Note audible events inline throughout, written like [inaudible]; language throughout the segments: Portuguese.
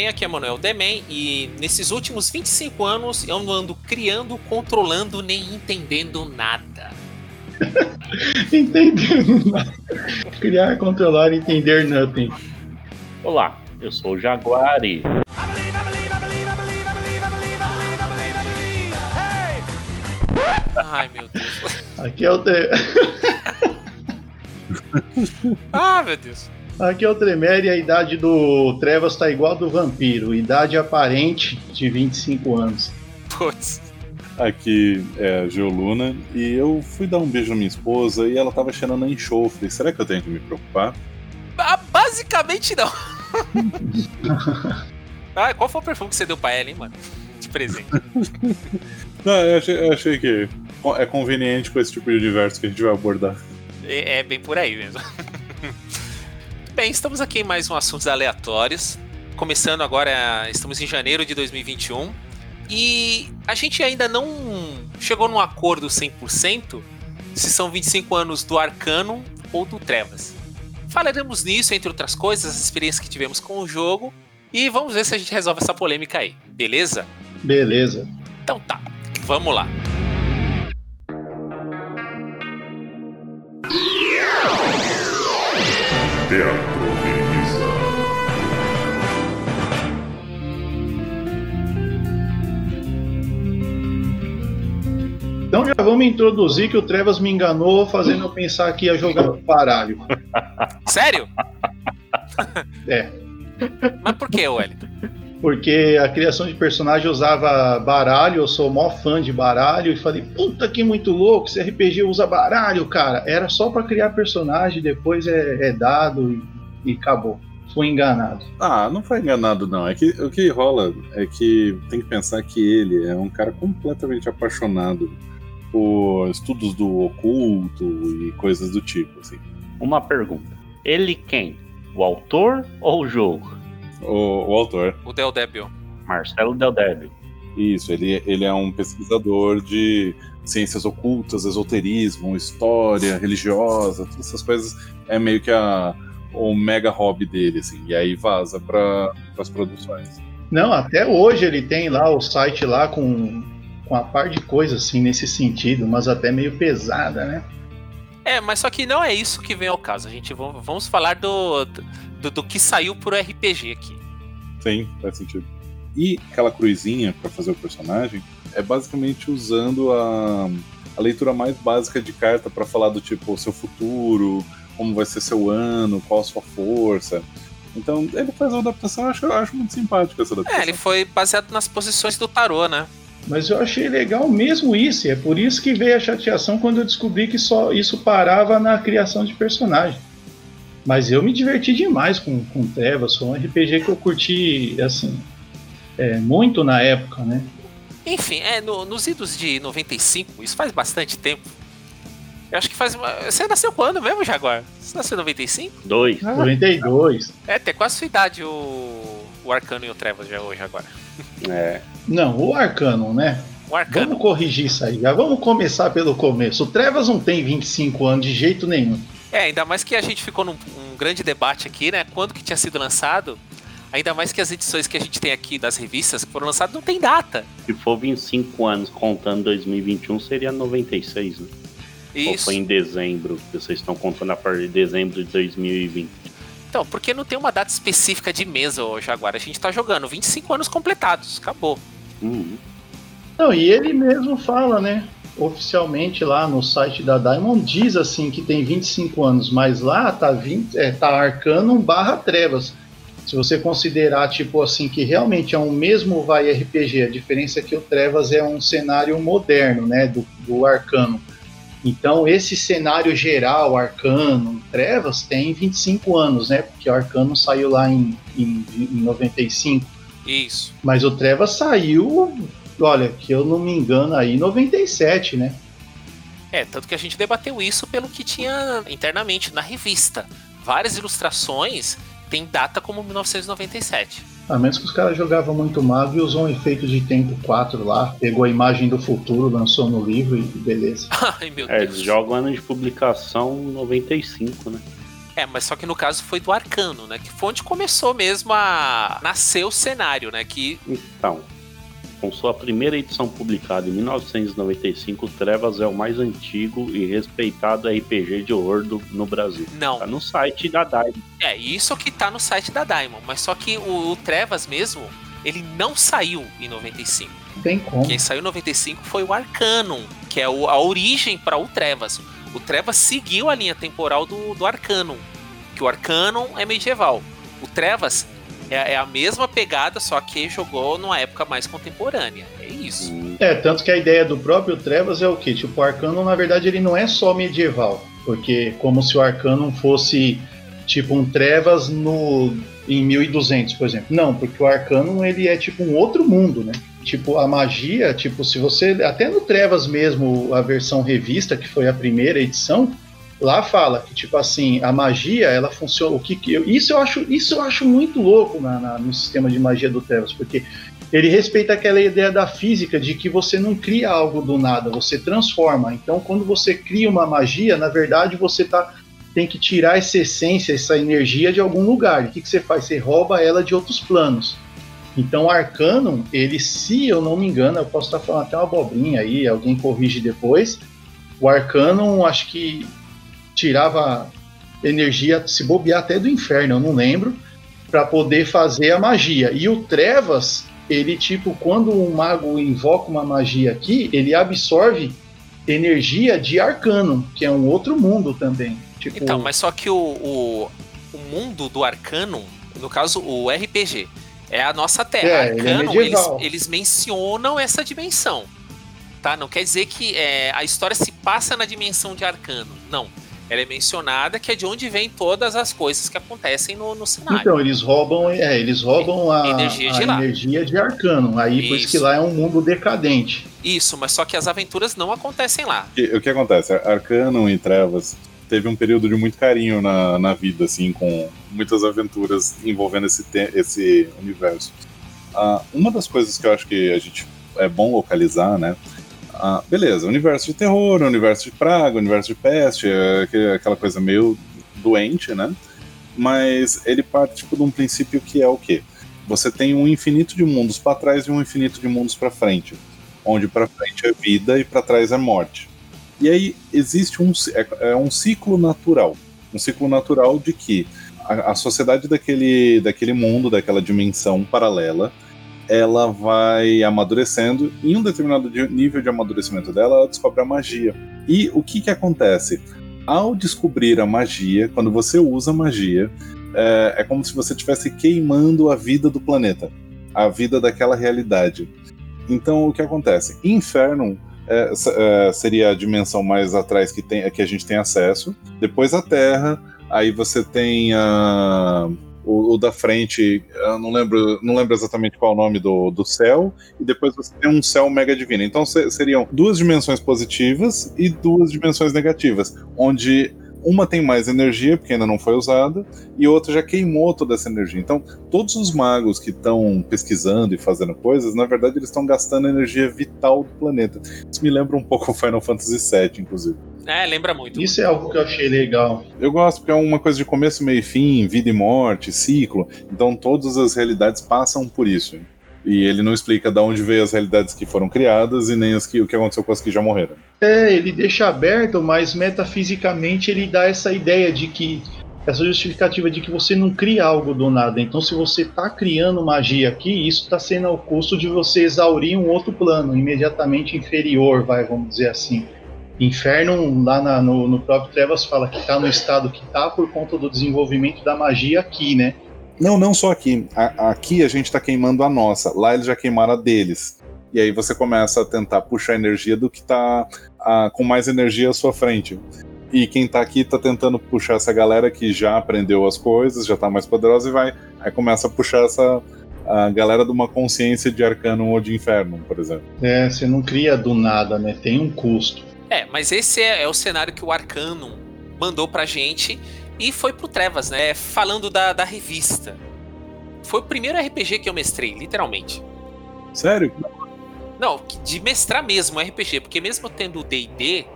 Bem, aqui é Manuel Demen e nesses últimos 25 anos eu não ando criando, controlando nem entendendo nada. [laughs] Entendendo nada. Criar, controlar, entender nothing. Olá, eu sou o Jaguari. Ai meu Deus. Aqui é o te... [laughs] Ah, meu Deus. Aqui é o Tremere e a idade do Trevas tá igual a do vampiro. Idade aparente de 25 anos. Putz. Aqui é a Geoluna e eu fui dar um beijo na minha esposa e ela tava cheirando a enxofre. Será que eu tenho que me preocupar? Ah, basicamente não. [laughs] ah, qual foi o perfume que você deu pra ela, hein, mano? De presente. [laughs] Não, eu achei, eu achei que é conveniente com esse tipo de universo que a gente vai abordar. É, é bem por aí mesmo. Bem, estamos aqui em mais um Assuntos Aleatórios. Começando agora, estamos em janeiro de 2021. E a gente ainda não chegou num acordo 100% se são 25 anos do Arcano ou do Trevas. Falaremos nisso, entre outras coisas, as experiências que tivemos com o jogo. E vamos ver se a gente resolve essa polêmica aí, beleza? Beleza. Então tá, vamos lá. Teatro Então já vamos introduzir que o Trevas me enganou fazendo eu pensar que ia jogar baralho. Sério? É. Mas por que, Wellington? Porque a criação de personagem usava baralho, eu sou mó fã de baralho, e falei, puta que muito louco, esse RPG usa baralho, cara. Era só pra criar personagem, depois é, é dado e, e acabou. Fui enganado. Ah, não foi enganado, não. É que o que rola é que tem que pensar que ele é um cara completamente apaixonado por estudos do oculto e coisas do tipo, assim. Uma pergunta. Ele quem? O autor ou o jogo? O, o autor. O Del Debil. Marcelo Del Débio. Isso, ele, ele é um pesquisador de ciências ocultas, esoterismo, história religiosa, todas essas coisas. É meio que a, o mega hobby dele, assim. E aí vaza para as produções. Não, até hoje ele tem lá o site lá com, com a par de coisas assim nesse sentido, mas até meio pesada, né? É, mas só que não é isso que vem ao caso. A gente vamos, vamos falar do, do, do que saiu pro RPG aqui. Sim, faz sentido. E aquela cruzinha para fazer o personagem é basicamente usando a, a leitura mais básica de carta para falar do tipo seu futuro, como vai ser seu ano, qual a sua força. Então ele faz uma adaptação, eu acho, eu acho muito simpática essa adaptação. É, ele foi baseado nas posições do tarô, né? Mas eu achei legal mesmo isso, e é por isso que veio a chateação quando eu descobri que só isso parava na criação de personagem. Mas eu me diverti demais com, com Trevas, foi um RPG que eu curti, assim, é, muito na época, né? Enfim, é, no- nos idos de 95, isso faz bastante tempo. Eu acho que faz. uma- Você nasceu quando mesmo, Jaguar? Você nasceu em 95? Dois. Ah. 92. É, tem quase sua idade o, o Arcano e o Trevas já hoje agora. É. Não, o Arcano, né? O Arcano. Vamos corrigir isso aí, já vamos começar pelo começo. O Trevas não tem 25 anos de jeito nenhum. É, ainda mais que a gente ficou num um grande debate aqui, né? Quando que tinha sido lançado? Ainda mais que as edições que a gente tem aqui das revistas que foram lançadas não tem data. Se for 25 anos contando 2021, seria 96, né? Ou Isso. foi em dezembro, que vocês estão contando a partir de dezembro de 2020. Então, porque não tem uma data específica de mesa, ô Jaguar. A gente tá jogando 25 anos completados. Acabou. Uhum. Não, e ele mesmo fala, né? Oficialmente lá no site da Diamond diz assim que tem 25 anos, mas lá tá 20, é, tá Arcano barra Trevas. Se você considerar tipo assim que realmente é um mesmo vai RPG, a diferença é que o Trevas é um cenário moderno, né, do, do Arcano. Então, esse cenário geral, Arcano, Trevas, tem 25 anos, né? Porque o Arcano saiu lá em, em, em 95. Isso. Mas o Trevas saiu, olha, que eu não me engano, aí em 97, né? É, tanto que a gente debateu isso pelo que tinha internamente na revista. Várias ilustrações têm data como 1997. A menos que os caras jogavam muito mago e usou um efeito de tempo 4 lá, pegou a imagem do futuro, lançou no livro e beleza. [laughs] Ai, meu É, Deus. eles jogam ano de publicação 95, né? É, mas só que no caso foi do Arcano, né? Que foi onde começou mesmo a nascer o cenário, né? Que Então, com sua primeira edição publicada em 1995, Trevas é o mais antigo e respeitado RPG de horror do- no Brasil. não. Tá no site da DAI. É, isso que tá no site da Diamond. Mas só que o, o Trevas mesmo, ele não saiu em 95. Não tem como. Quem saiu em 95 foi o Arcanum, que é o- a origem para o Trevas. O Trevas seguiu a linha temporal do, do Arcanum, que o Arcanum é medieval. O Trevas é, é a mesma pegada, só que jogou numa época mais contemporânea. É isso. É, tanto que a ideia do próprio Trevas é o que? Tipo, o Arcano, na verdade, ele não é só medieval. Porque como se o Arcano fosse tipo um Trevas no em 1200, por exemplo. Não, porque o Arcano ele é tipo um outro mundo, né? Tipo, a magia, tipo, se você até no Trevas mesmo, a versão revista, que foi a primeira edição, lá fala que tipo assim, a magia, ela funciona, o que que eu, isso eu acho, isso eu acho muito louco na- na- no sistema de magia do Trevas, porque ele respeita aquela ideia da física de que você não cria algo do nada, você transforma. Então, quando você cria uma magia, na verdade, você tá, tem que tirar essa essência, essa energia de algum lugar. O que, que você faz? Você rouba ela de outros planos. Então, Arcanum, ele, se eu não me engano, eu posso estar falando até uma abobrinha aí, alguém corrige depois. O Arcanum, acho que tirava energia, se bobear até do inferno, eu não lembro, para poder fazer a magia. E o Trevas, ele tipo, quando um mago invoca uma magia aqui, ele absorve energia de Arcanum, que é um outro mundo também. Tipo, Então, mas só que o, o, o mundo do Arcanum, no caso o RPG, é a nossa Terra. É, ele é eles, eles mencionam essa dimensão. Tá? Não quer dizer que é, a história se passa na dimensão de Arcano. Não. Ela é mencionada que é de onde vem todas as coisas que acontecem no, no cenário. Então, eles roubam, é, eles roubam a, Energia de a energia de Arcanum. Aí por isso que Isso. lá é um mundo decadente. Isso, mas só que as aventuras não acontecem lá. O que, o que acontece? Arcano e Trevas teve um período de muito carinho na, na vida, assim, com muitas aventuras envolvendo esse, esse universo. Ah, uma das coisas que eu acho que a gente é bom localizar, né? Ah, beleza, universo de terror, universo de praga, universo de peste, é aquela coisa meio doente, né? Mas ele parte tipo, de um princípio que é o quê? Você tem um infinito de mundos para trás e um infinito de mundos para frente, onde para frente é vida e para trás é morte. E aí existe um, é, é um ciclo natural. Um ciclo natural de que a, a sociedade daquele, daquele mundo, daquela dimensão paralela, ela vai amadurecendo. E em um determinado nível de amadurecimento dela, ela descobre a magia. E o que, que acontece? Ao descobrir a magia, quando você usa magia, é, é como se você estivesse queimando a vida do planeta, a vida daquela realidade. Então, o que acontece? Inferno é, é, seria a dimensão mais atrás que, tem, que a gente tem acesso. Depois a Terra, aí você tem a, o, o da frente, eu não lembro, não lembro exatamente qual é o nome do, do céu, e depois você tem um céu mega divino. Então se- seriam duas dimensões positivas e duas dimensões negativas, onde uma tem mais energia, porque ainda não foi usada, e outra já queimou toda essa energia. Então, todos os magos que estão pesquisando e fazendo coisas, na verdade, eles estão gastando energia vital do planeta. Isso me lembra um pouco o Final Fantasy VII, inclusive. É, lembra muito. Isso é algo que eu achei legal. Eu gosto porque é uma coisa de começo, meio e fim, vida e morte, ciclo. Então todas as realidades passam por isso. E ele não explica de onde veio as realidades que foram criadas e nem as que, o que aconteceu com as que já morreram. É, ele deixa aberto, mas metafisicamente ele dá essa ideia de que essa justificativa de que você não cria algo do nada. Então, se você está criando magia aqui, isso está sendo ao custo de você exaurir um outro plano, imediatamente inferior, vai, vamos dizer assim. Inferno, lá na- no, no próprio Trevas, fala que está no estado que está por conta do desenvolvimento da magia aqui, né? Não, não só aqui. A- aqui a gente tá queimando a nossa. Lá eles já queimaram a deles. E aí você começa a tentar puxar energia do que tá a, com mais energia à sua frente. E quem tá aqui tá tentando puxar essa galera que já aprendeu as coisas, já tá mais poderosa e vai. Aí começa a puxar essa a galera de uma consciência de arcano ou de inferno, por exemplo. É, você não cria do nada, né? Tem um custo. É, mas esse é, é o cenário que o Arcanum mandou pra gente e foi pro Trevas, né? Falando da, da revista. Foi o primeiro RPG que eu mestrei, literalmente. Sério? Não, de mestrar mesmo RPG, porque mesmo tendo o D&D,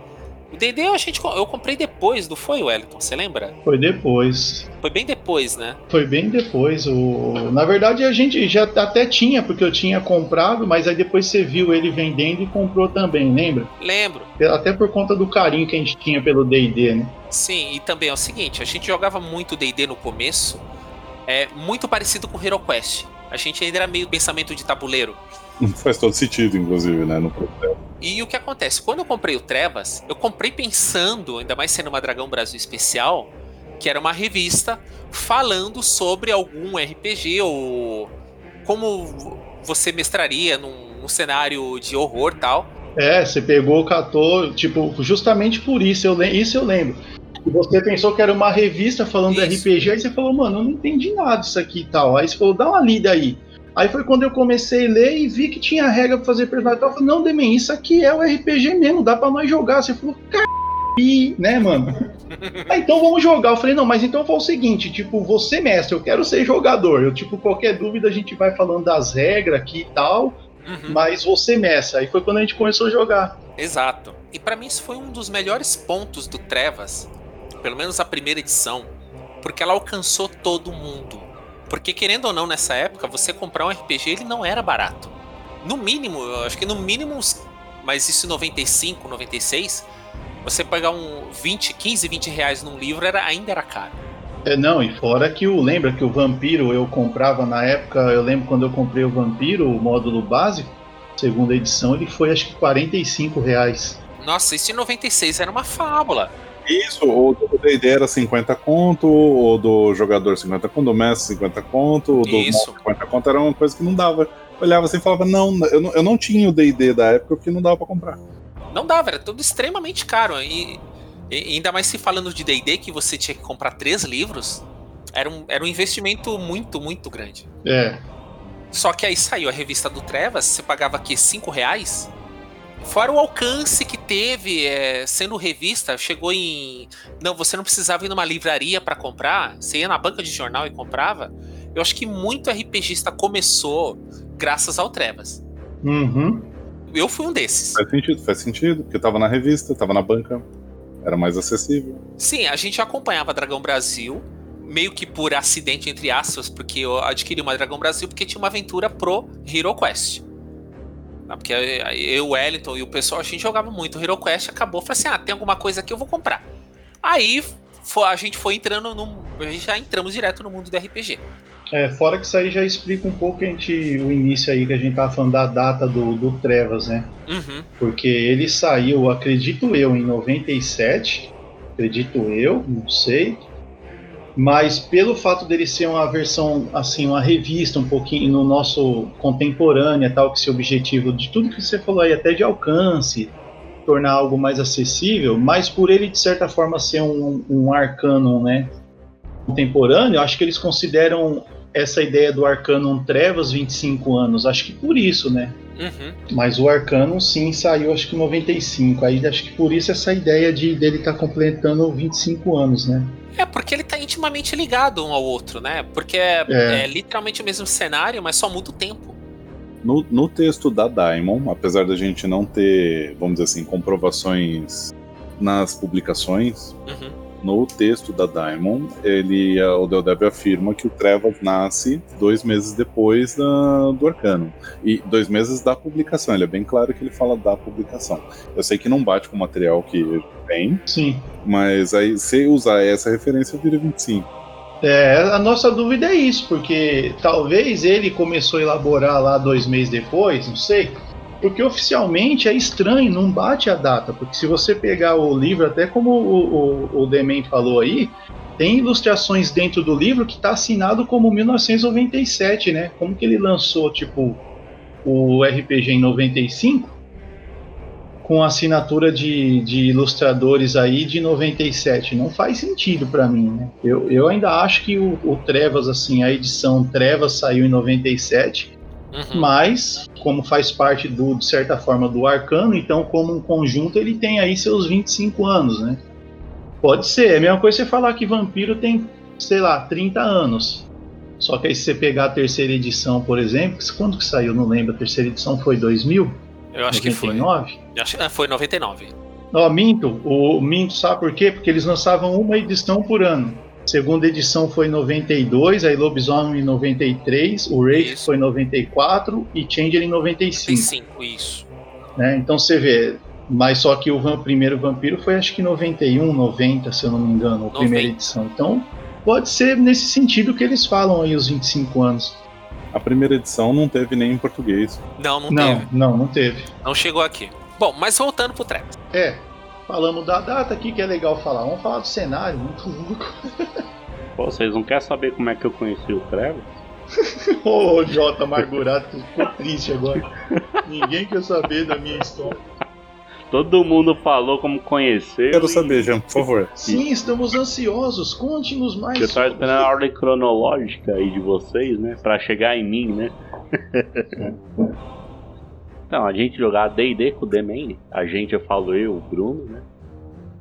o D&D a gente, eu comprei depois, não foi, Wellington? Você lembra? Foi depois. Foi bem depois, né? Foi bem depois. O... Na verdade, a gente já até tinha, porque eu tinha comprado, mas aí depois você viu ele vendendo e comprou também, lembra? Lembro. Até por conta do carinho que a gente tinha pelo D&D, né? Sim, e também é o seguinte, a gente jogava muito D&D no começo, é muito parecido com Hero Quest. A gente ainda era meio pensamento de tabuleiro. [laughs] Faz todo sentido, inclusive, né? No processo. E o que acontece? Quando eu comprei o Trevas, eu comprei pensando, ainda mais sendo uma Dragão Brasil especial, que era uma revista falando sobre algum RPG ou como você mestraria num, num cenário de horror tal. É, você pegou, catou, tipo, justamente por isso, eu, isso eu lembro. E você pensou que era uma revista falando isso. de RPG, aí você falou, mano, eu não entendi nada disso aqui e tal. Aí você falou, dá uma lida aí. Aí foi quando eu comecei a ler e vi que tinha regra pra fazer personagem. Eu falei, não, Demen, isso aqui é o RPG mesmo, dá pra nós jogar. Você falou, car... né, mano? [laughs] ah, então vamos jogar. Eu falei, não, mas então foi o seguinte, tipo, você mestre, eu quero ser jogador. Eu, tipo, qualquer dúvida a gente vai falando das regras aqui e tal, uhum. mas você mestre. Aí foi quando a gente começou a jogar. Exato. E para mim isso foi um dos melhores pontos do Trevas, pelo menos a primeira edição, porque ela alcançou todo mundo. Porque querendo ou não, nessa época, você comprar um RPG ele não era barato. No mínimo, eu acho que no mínimo, mas isso em 95, 96, você pagar um 20, 15, 20 reais num livro era, ainda era caro. É, não, e fora que o. Lembra que o Vampiro eu comprava na época, eu lembro quando eu comprei o Vampiro, o módulo básico, segunda edição, ele foi acho que 45 reais. Nossa, isso em 96 era uma fábula. Isso, o do D&D era 50 conto, o do jogador 50 conto, do mestre 50 conto, o do Isso. 50 conto era uma coisa que não dava. Eu olhava assim e falava, não, eu não, eu não tinha o D&D da época porque não dava pra comprar. Não dava, era tudo extremamente caro. E, e ainda mais se falando de D&D que você tinha que comprar três livros, era um, era um investimento muito, muito grande. É. Só que aí saiu a revista do Trevas, você pagava aqui 5 reais, Fora o alcance que teve é, sendo revista, chegou em. Não, você não precisava ir numa livraria para comprar, você ia na banca de jornal e comprava. Eu acho que muito RPGista começou graças ao Trevas. Uhum. Eu fui um desses. Faz sentido, faz sentido, porque tava na revista, tava na banca, era mais acessível. Sim, a gente acompanhava Dragão Brasil, meio que por acidente, entre aspas, porque eu adquiri uma Dragão Brasil porque tinha uma aventura pro Hero Quest. Porque eu, o Wellington e o pessoal, a gente jogava muito. O Hero Quest acabou, falei assim: ah, tem alguma coisa aqui, eu vou comprar. Aí a gente foi entrando no. A gente já entramos direto no mundo do RPG. É, fora que isso aí já explica um pouco a gente, o início aí que a gente tava falando da data do, do Trevas, né? Uhum. Porque ele saiu, acredito eu, em 97. Acredito eu, não sei mas pelo fato dele ser uma versão, assim, uma revista um pouquinho no nosso contemporânea, tal, que esse objetivo de tudo que você falou aí, até de alcance, tornar algo mais acessível, mas por ele, de certa forma, ser um, um arcano, né, contemporâneo, acho que eles consideram essa ideia do Arcanum Trevas 25 anos, acho que por isso, né? Uhum. Mas o Arcanum sim saiu acho que em 95, aí acho que por isso essa ideia de dele estar tá completando 25 anos, né? É, porque ele tá intimamente ligado um ao outro, né? Porque é, é. é literalmente o mesmo cenário, mas só muda o tempo. No, no texto da Daimon, apesar da gente não ter, vamos dizer assim, comprovações nas publicações, uhum. No texto da Daimon, ele, o Deldeb afirma que o Trevas nasce dois meses depois da, do Arcano. E dois meses da publicação, ele é bem claro que ele fala da publicação. Eu sei que não bate com o material que tem. Sim. Mas aí, se usar essa referência, vira 25. É, a nossa dúvida é isso, porque talvez ele começou a elaborar lá dois meses depois, não sei. Porque oficialmente é estranho, não bate a data. Porque se você pegar o livro, até como o, o, o Demen falou aí, tem ilustrações dentro do livro que está assinado como 1997, né? Como que ele lançou, tipo, o RPG em 95 com assinatura de, de ilustradores aí de 97. Não faz sentido para mim, né? Eu, eu ainda acho que o, o, Trevas, assim, a edição Trevas saiu em 97, uhum. mas como faz parte do, de certa forma do Arcano, então como um conjunto ele tem aí seus 25 anos, né? Pode ser, é a mesma coisa você falar que Vampiro tem, sei lá, 30 anos. Só que aí se você pegar a terceira edição, por exemplo, quando que saiu? Não lembro, a terceira edição foi 2000? Eu acho 99? que foi. Acho, ah, foi 99. Ó, minto. O minto, sabe por quê? Porque eles lançavam uma edição por ano. Segunda edição foi em 92, aí Lobisomem em 93, o Wraith foi em 94 e Changer em 95. 95, isso. Né? Então você vê, mas só que o primeiro Vampiro foi acho que 91, 90, se eu não me engano, a 90. primeira edição. Então pode ser nesse sentido que eles falam aí os 25 anos. A primeira edição não teve nem em português. Não, não, não teve. Não, não teve. Não chegou aqui. Bom, mas voltando pro trap. É, falamos da data aqui que é legal falar. Vamos falar do cenário, muito louco. Pô, vocês não querem saber como é que eu conheci o Trevor? [laughs] Ô, oh, Jota amargurado, ficou triste agora. Ninguém quer saber da minha história. Todo mundo falou como conheceu. Quero e... saber, Jean, por favor. Sim, estamos ansiosos. Conte-nos mais. Eu tava esperando a ordem cronológica aí de vocês, né? Pra chegar em mim, né? Então, a gente jogava D&D com o D-Man. A gente, eu falo eu, o Bruno, né?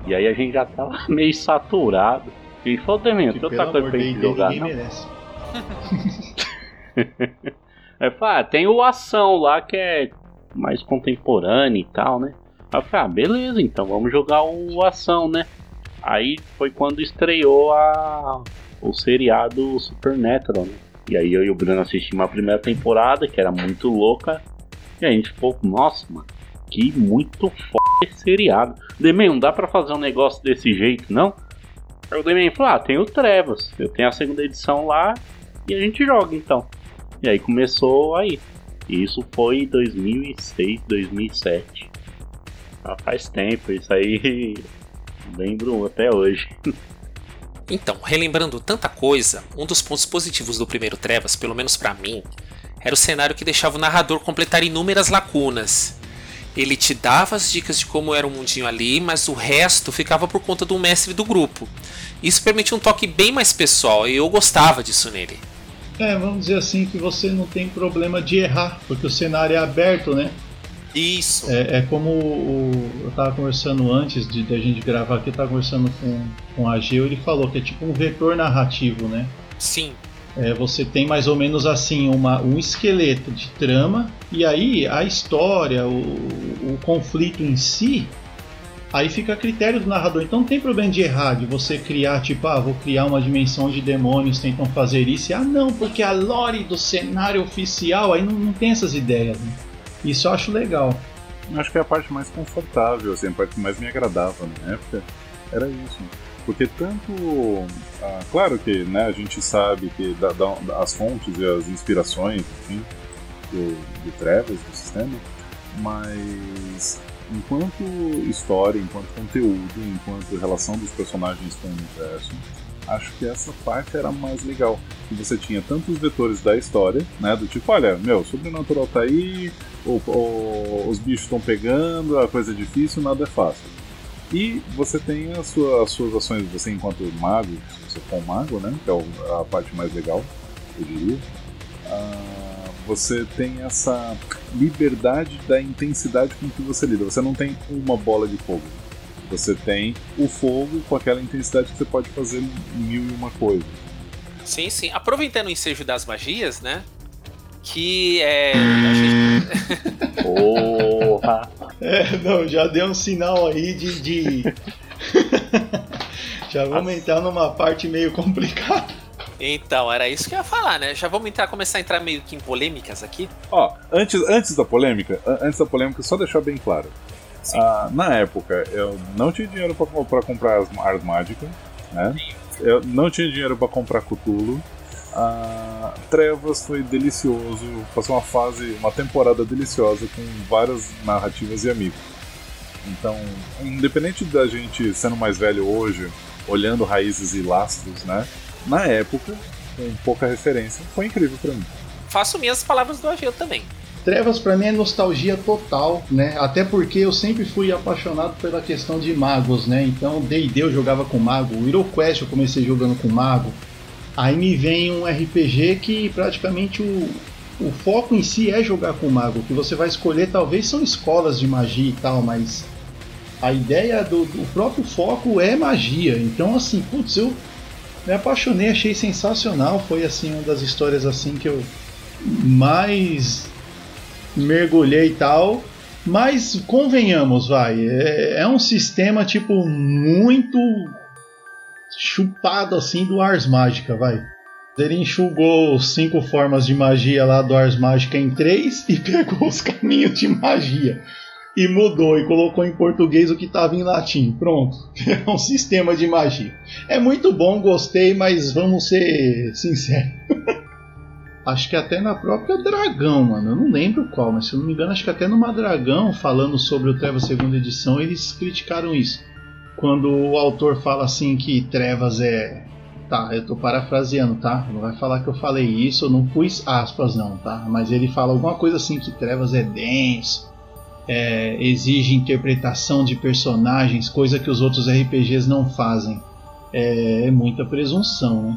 E aí a gente já tava [laughs] meio saturado. E falou, D-Man, tem outra coisa pra gente jogar, não? Merece. [laughs] Aí fala, ah, tem o Ação lá que é mais contemporâneo e tal, né? Aí eu falei, ah, beleza, então vamos jogar o Ação, né? Aí foi quando estreou a, o seriado Supernatural, né? E aí eu e o Bruno assistimos a primeira temporada, que era muito louca. E a gente ficou, nossa, mano, que muito foda esse seriado. Demen, não dá pra fazer um negócio desse jeito, não? Aí o Demen falou, ah, tem o Trevas, eu tenho a segunda edição lá e a gente joga então. E aí começou aí. E isso foi 2006, 2007. Ah, faz tempo, isso aí [laughs] lembro até hoje. Então, relembrando tanta coisa, um dos pontos positivos do primeiro Trevas, pelo menos para mim, era o cenário que deixava o narrador completar inúmeras lacunas. Ele te dava as dicas de como era o mundinho ali, mas o resto ficava por conta do mestre do grupo. Isso permitia um toque bem mais pessoal e eu gostava disso nele. É, vamos dizer assim que você não tem problema de errar, porque o cenário é aberto, né? Isso. É, é como o, eu estava conversando antes de, de, a gente gravar aqui, eu tava conversando com, com a Geo, ele falou que é tipo um vetor narrativo, né? Sim. É, você tem mais ou menos assim uma, um esqueleto de trama e aí a história, o, o conflito em si, aí fica a critério do narrador. Então não tem problema de errar, de você criar, tipo, ah, vou criar uma dimensão de demônios, tentam fazer isso, e ah, não, porque a lore do cenário oficial, aí não, não tem essas ideias. Né? Isso eu acho legal. Acho que é a parte mais confortável, assim, a parte que mais me agradava na época era isso. Porque tanto. Ah, claro que né, a gente sabe que da, da, as fontes e as inspirações, enfim, do, do Trevas, do sistema, mas enquanto história, enquanto conteúdo, enquanto relação dos personagens com o universo, acho que essa parte era mais legal. Que você tinha tantos vetores da história, né? Do tipo, olha, meu, sobrenatural tá aí, o, o, os bichos estão pegando, a coisa é difícil, nada é fácil. E você tem as suas, as suas ações, você enquanto mago, se você for mago, né? Que é a parte mais legal, eu diria. Uh, você tem essa liberdade da intensidade com que você lida. Você não tem uma bola de fogo. Você tem o fogo com aquela intensidade que você pode fazer mil e uma coisas. Sim, sim. Aproveitando o ensejo das magias, né? Que é. Gente... [laughs] Porra! É, não, já deu um sinal aí de. de... [laughs] já vamos entrar numa parte meio complicada. Então, era isso que eu ia falar, né? Já vamos entrar, começar a entrar meio que em polêmicas aqui. Ó, antes, antes da polêmica, antes da polêmica, só deixar bem claro. Ah, na época, eu não tinha dinheiro para comprar as armas mágicas, né? Eu não tinha dinheiro para comprar Cthulhu. Ah, Trevas foi delicioso, passou uma fase, uma temporada deliciosa com várias narrativas e amigos. Então, independente da gente sendo mais velho hoje, olhando raízes e lastros, né? Na época, com pouca referência, foi incrível para mim. Faço minhas palavras do Ageu também. Trevas para mim é nostalgia total, né? Até porque eu sempre fui apaixonado pela questão de magos, né? Então, D&D eu jogava com mago, HeroQuest eu comecei jogando com mago. Aí me vem um RPG que praticamente o, o foco em si é jogar com mago. O que você vai escolher talvez são escolas de magia e tal, mas a ideia do, do próprio foco é magia. Então, assim, putz, eu me apaixonei, achei sensacional. Foi assim uma das histórias assim que eu mais mergulhei e tal. Mas convenhamos, vai, é, é um sistema tipo muito chupado assim do Ars Mágica, vai. Ele enxugou cinco formas de magia lá do Ars Mágica em três e [laughs] pegou os caminhos de magia e mudou e colocou em português o que estava em latim. Pronto, [laughs] é um sistema de magia. É muito bom, gostei, mas vamos ser sinceros. [laughs] acho que até na própria Dragão, mano. Eu não lembro qual, mas se eu não me engano, acho que até numa Dragão, falando sobre o Trevas segunda edição, eles criticaram isso. Quando o autor fala assim que Trevas é. Tá, eu tô parafraseando, tá? Não vai falar que eu falei isso, eu não pus aspas, não, tá? Mas ele fala alguma coisa assim que Trevas é denso, é, exige interpretação de personagens, coisa que os outros RPGs não fazem. É, é muita presunção, né?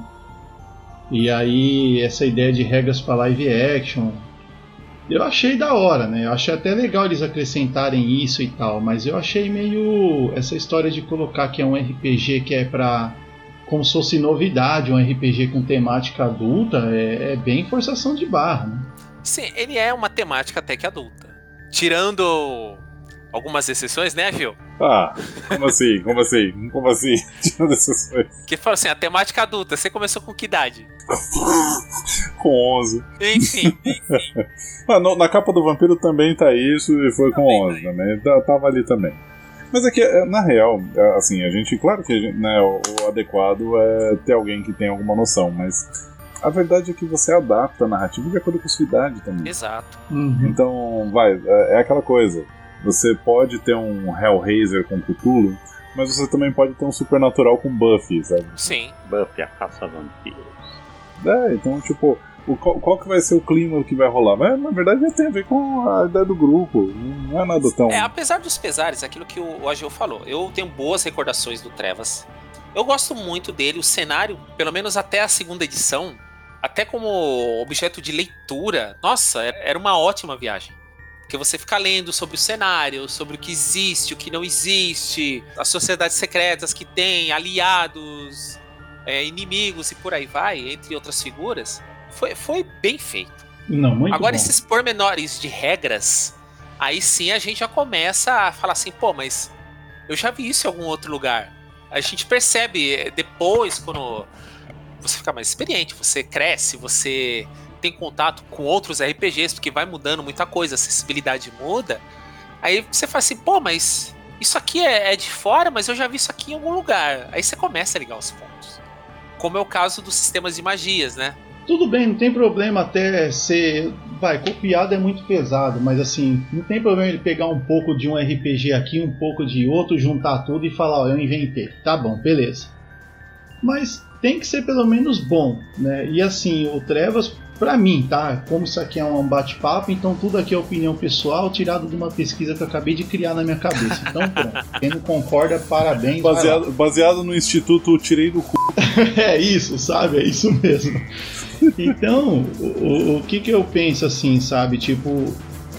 E aí, essa ideia de regras para live action, eu achei da hora, né? Eu achei até legal eles acrescentarem isso e tal, mas eu achei meio essa história de colocar que é um RPG que é pra. como se fosse novidade, um RPG com temática adulta, é, é bem forçação de barra, né? Sim, ele é uma temática até que adulta. Tirando algumas exceções, né, Phil? Ah, como assim? Como assim? Como assim? [laughs] Tirando exceções. Que fala assim, a temática adulta, você começou com que idade? [laughs] com 11. Enfim. [laughs] ah, no, na capa do Vampiro também tá isso e foi com também 11 também. Tá, tava ali também. Mas é que, é, na real, é, assim, a gente, claro que gente, né, o, o adequado é ter alguém que tem alguma noção, mas a verdade é que você adapta a narrativa de acordo com a sua idade também. Exato. Uhum. Então, vai, é, é, aquela coisa. Você pode ter um Hellraiser com Cthulhu, mas você também pode ter um Supernatural com Buffy, sabe? Sim. Buffy, a caça vampiros. É, então, tipo, o, qual, qual, que vai ser o clima que vai rolar? Mas, na verdade, vai ter a ver com a ideia do grupo. Não é nada tão. É, apesar dos pesares, aquilo que o Agil falou, eu tenho boas recordações do Trevas. Eu gosto muito dele, o cenário, pelo menos até a segunda edição, até como objeto de leitura, nossa, era uma ótima viagem. Porque você fica lendo sobre o cenário, sobre o que existe, o que não existe, as sociedades secretas que tem, aliados, é, inimigos e por aí vai, entre outras figuras. Foi, foi bem feito. Não, muito Agora, bom. esses pormenores de regras, aí sim a gente já começa a falar assim, pô, mas eu já vi isso em algum outro lugar. A gente percebe é, depois, quando você fica mais experiente, você cresce, você tem contato com outros RPGs, porque vai mudando muita coisa, a acessibilidade muda. Aí você fala assim, pô, mas isso aqui é, é, de fora, mas eu já vi isso aqui em algum lugar. Aí você começa a ligar os pontos. Como é o caso dos sistemas de magias, né? Tudo bem, não tem problema até ser. Vai, copiado é muito pesado, mas assim, não tem problema ele pegar um pouco de um RPG aqui, um pouco de outro, juntar tudo e falar, ó, eu inventei. Tá bom, beleza. Mas tem que ser pelo menos bom, né? E assim, o Trevas, para mim, tá? Como isso aqui é um bate-papo, então tudo aqui é opinião pessoal, tirado de uma pesquisa que eu acabei de criar na minha cabeça. Então, pronto. Quem não concorda, parabéns. Baseado, baseado no Instituto Tirei do Cu. [laughs] é isso, sabe? É isso mesmo. Então, o, o que que eu penso assim, sabe? Tipo,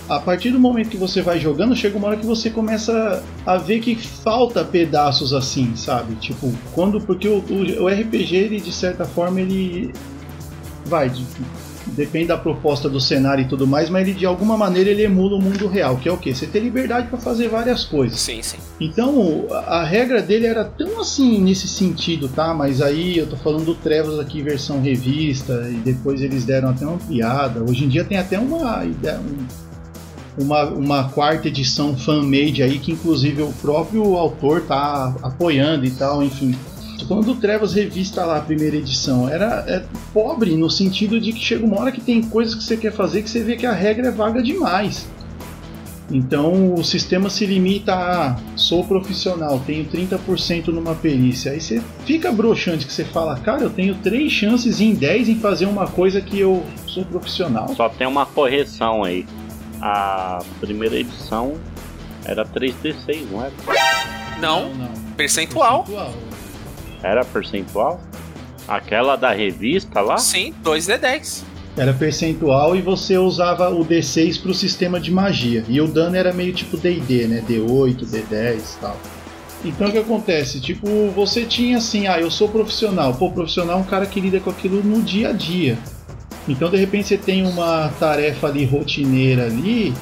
a partir do momento que você vai jogando, chega uma hora que você começa a ver que falta pedaços assim, sabe? Tipo, quando. Porque o, o, o RPG, ele, de certa forma, ele. Vai, depende da proposta do cenário e tudo mais, mas ele de alguma maneira ele emula o mundo real, que é o que? Você ter liberdade para fazer várias coisas. Sim, sim. Então, a regra dele era tão assim nesse sentido, tá? Mas aí eu tô falando do Trevas aqui versão revista e depois eles deram até uma piada. Hoje em dia tem até uma ideia, uma, uma quarta edição fan-made aí, que inclusive o próprio autor tá apoiando e tal, enfim. Quando o Trevas Revista lá, a primeira edição, era é, pobre no sentido de que chega uma hora que tem coisas que você quer fazer que você vê que a regra é vaga demais. Então o sistema se limita a sou profissional, tenho 30% numa perícia. Aí você fica broxante que você fala, cara, eu tenho 3 chances em 10 em fazer uma coisa que eu sou profissional. Só tem uma correção aí. A primeira edição era 3D6, não era? Não, percentual. Era percentual? Aquela da revista lá? Sim, 2D10. Era percentual e você usava o D6 pro sistema de magia. E o dano era meio tipo D&D, né? D8, D10 e tal. Então o que acontece? Tipo, você tinha assim, ah, eu sou profissional. Pô, profissional é um cara que lida com aquilo no dia a dia. Então de repente você tem uma tarefa ali rotineira ali,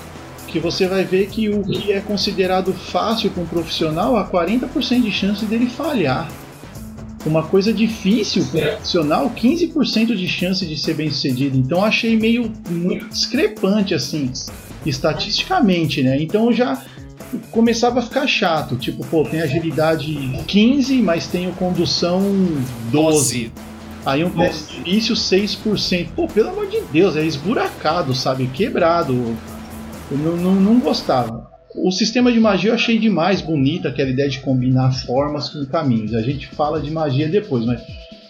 que você vai ver que o que é considerado fácil para um profissional, há 40% de chance dele falhar. Uma coisa difícil profissional, 15% de chance de ser bem sucedido. Então achei meio muito discrepante assim, estatisticamente, né? Então já começava a ficar chato. Tipo, pô, tem agilidade 15, mas tenho condução 12. Aí um teste difícil 6%. Pô, pelo amor de Deus, é esburacado, sabe? Quebrado. Eu não, não, não gostava. O sistema de magia eu achei demais bonita, aquela ideia de combinar formas com caminhos. A gente fala de magia depois, mas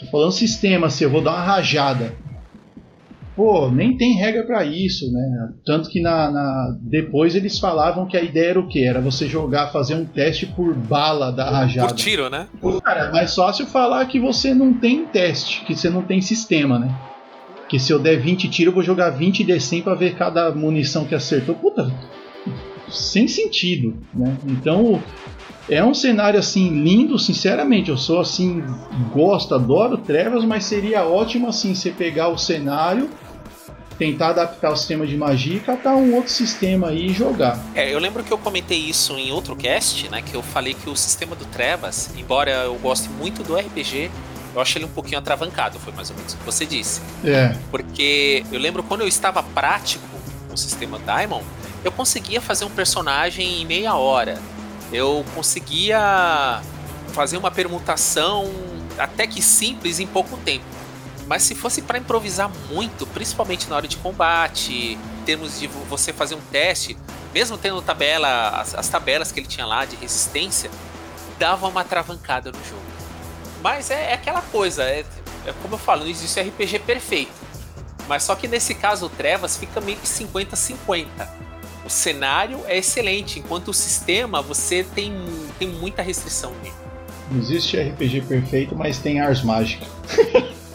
tô falando sistema, assim, eu vou dar uma rajada. Pô, nem tem regra para isso, né? Tanto que na, na, depois eles falavam que a ideia era o quê? Era você jogar, fazer um teste por bala da rajada. Por tiro, né? Pô, cara, é mais fácil falar que você não tem teste, que você não tem sistema, né? Que se eu der 20 tiros, eu vou jogar 20 de 100 pra ver cada munição que acertou. Puta, sem sentido, né? Então, é um cenário assim lindo, sinceramente. Eu sou assim, gosto, adoro trevas, mas seria ótimo assim você pegar o cenário, tentar adaptar o sistema de magia e catar um outro sistema aí e jogar. É, eu lembro que eu comentei isso em outro cast, né? Que eu falei que o sistema do Trevas, embora eu goste muito do RPG, eu acho ele um pouquinho atravancado, foi mais ou menos o que você disse. É. Porque eu lembro quando eu estava prático com o sistema Diamond, eu conseguia fazer um personagem em meia hora. Eu conseguia fazer uma permutação até que simples em pouco tempo. Mas se fosse para improvisar muito, principalmente na hora de combate, em termos de você fazer um teste, mesmo tendo tabela, as, as tabelas que ele tinha lá de resistência, dava uma travancada no jogo. Mas é, é aquela coisa, é, é, como eu falo, não existe RPG perfeito. Mas só que nesse caso o Trevas fica meio que 50-50. O cenário é excelente, enquanto o sistema você tem, tem muita restrição nele. Não existe RPG perfeito, mas tem ars mágica.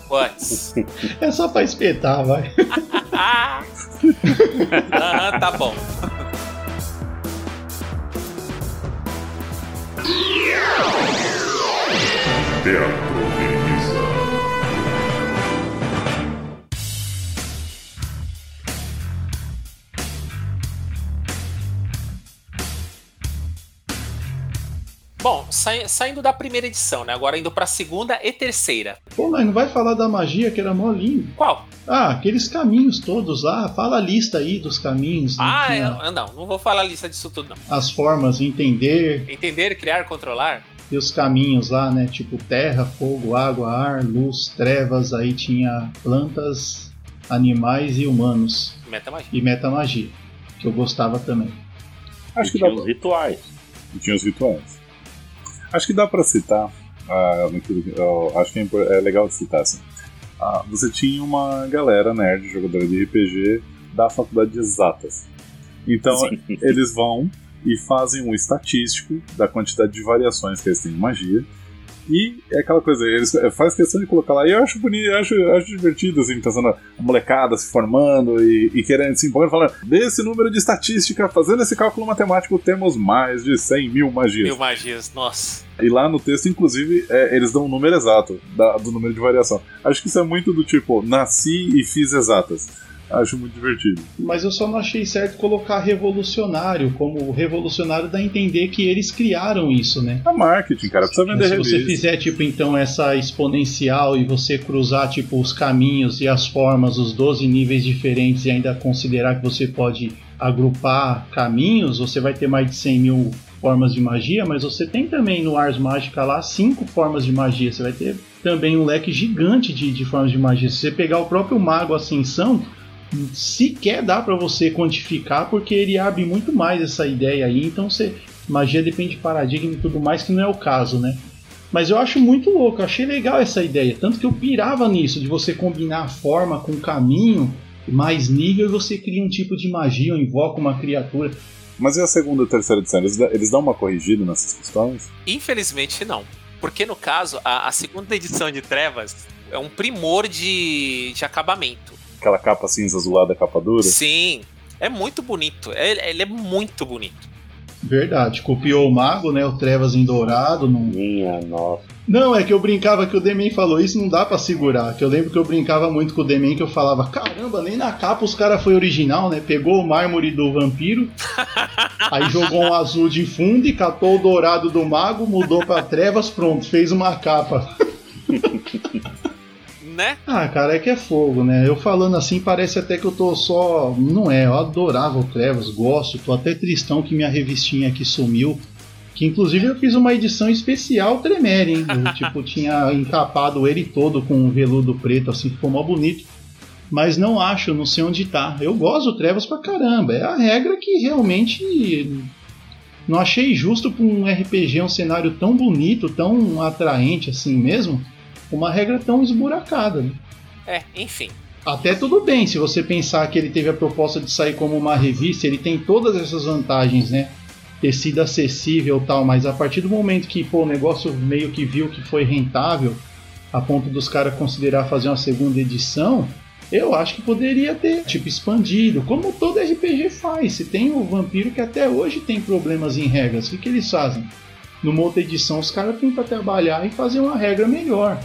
Putz. [laughs] É só pra espetar, vai. [laughs] ah, tá bom. Teatro Bom, sa- saindo da primeira edição, né? Agora indo pra segunda e terceira. Pô, mas não vai falar da magia que era mó lindo. Qual? Ah, aqueles caminhos todos lá. Fala a lista aí dos caminhos. né? Ah, Tinha eu, não, não vou falar a lista disso tudo, não. As formas, entender. Entender, criar, controlar. E os caminhos lá, né? Tipo terra, fogo, água, ar, luz, trevas. Aí tinha plantas, animais e humanos. Metamagia. E metamagia, que eu gostava também. Acho E que dá tinha os rituais. E tinha os rituais. Acho que dá pra citar. eu acho que é é legal de citar assim. Ah, você tinha uma galera nerd, jogadora de RPG, da faculdade de exatas. Então Sim. eles vão e fazem um estatístico da quantidade de variações que eles têm em magia. E é aquela coisa, eles faz questão de colocar lá, e eu acho bonito, eu acho, eu acho divertido, assim, pensando a molecada se formando e, e querendo se empolgar, falando, desse número de estatística, fazendo esse cálculo matemático, temos mais de 100 mil magias. Mil magias, nossa. E lá no texto, inclusive, é, eles dão um número exato da- do número de variação. Acho que isso é muito do tipo, nasci e fiz exatas. Acho muito divertido. Mas eu só não achei certo colocar revolucionário, como o revolucionário dá a entender que eles criaram isso, né? É marketing, cara. Precisa vender Se você revista. fizer, tipo, então, essa exponencial e você cruzar, tipo, os caminhos e as formas, os 12 níveis diferentes e ainda considerar que você pode agrupar caminhos, você vai ter mais de 100 mil formas de magia, mas você tem também no Ars Mágica lá cinco formas de magia. Você vai ter também um leque gigante de, de formas de magia. Se você pegar o próprio Mago Ascensão, sequer dá para você quantificar, porque ele abre muito mais essa ideia aí. Então, você, magia depende de paradigma e tudo mais, que não é o caso, né? Mas eu acho muito louco, eu achei legal essa ideia. Tanto que eu pirava nisso, de você combinar a forma com o caminho. mais nível e você cria um tipo de magia ou invoca uma criatura. Mas e a segunda e a terceira edição? Eles, eles dão uma corrigida nessas questões? Infelizmente não. Porque no caso, a, a segunda edição de Trevas é um primor de, de acabamento. Aquela capa cinza azulada, capa dura? Sim, é muito bonito. Ele, ele é muito bonito. Verdade, copiou o mago, né? O Trevas em dourado. Não... Minha nossa. Não, é que eu brincava que o Demen falou isso, não dá pra segurar. Que eu lembro que eu brincava muito com o Demen, que eu falava, caramba, nem na capa os cara foi original, né? Pegou o mármore do vampiro, [laughs] aí jogou um azul de fundo e catou o dourado do mago, mudou pra trevas, pronto, fez uma capa. [laughs] né? Ah, cara, é que é fogo, né? Eu falando assim parece até que eu tô só. Não é, eu adorava o Trevas, gosto, tô até tristão que minha revistinha aqui sumiu. Que inclusive eu fiz uma edição especial Tremere, hein? Eu, [laughs] tipo, tinha encapado ele todo com um veludo preto, assim, ficou mó bonito. Mas não acho, não sei onde tá. Eu gosto do Trevas pra caramba. É a regra que realmente não achei justo pra um RPG, um cenário tão bonito, tão atraente assim mesmo uma regra tão esburacada. Né? É, enfim. Até tudo bem, se você pensar que ele teve a proposta de sair como uma revista, ele tem todas essas vantagens, né? Ter sido acessível e tal, mas a partir do momento que pô, o negócio meio que viu que foi rentável, a ponto dos caras considerar fazer uma segunda edição, eu acho que poderia ter, tipo, expandido, como todo RPG faz. Se tem o Vampiro que até hoje tem problemas em regras, o que, que eles fazem? Numa outra edição, os caras tentam trabalhar e fazer uma regra melhor.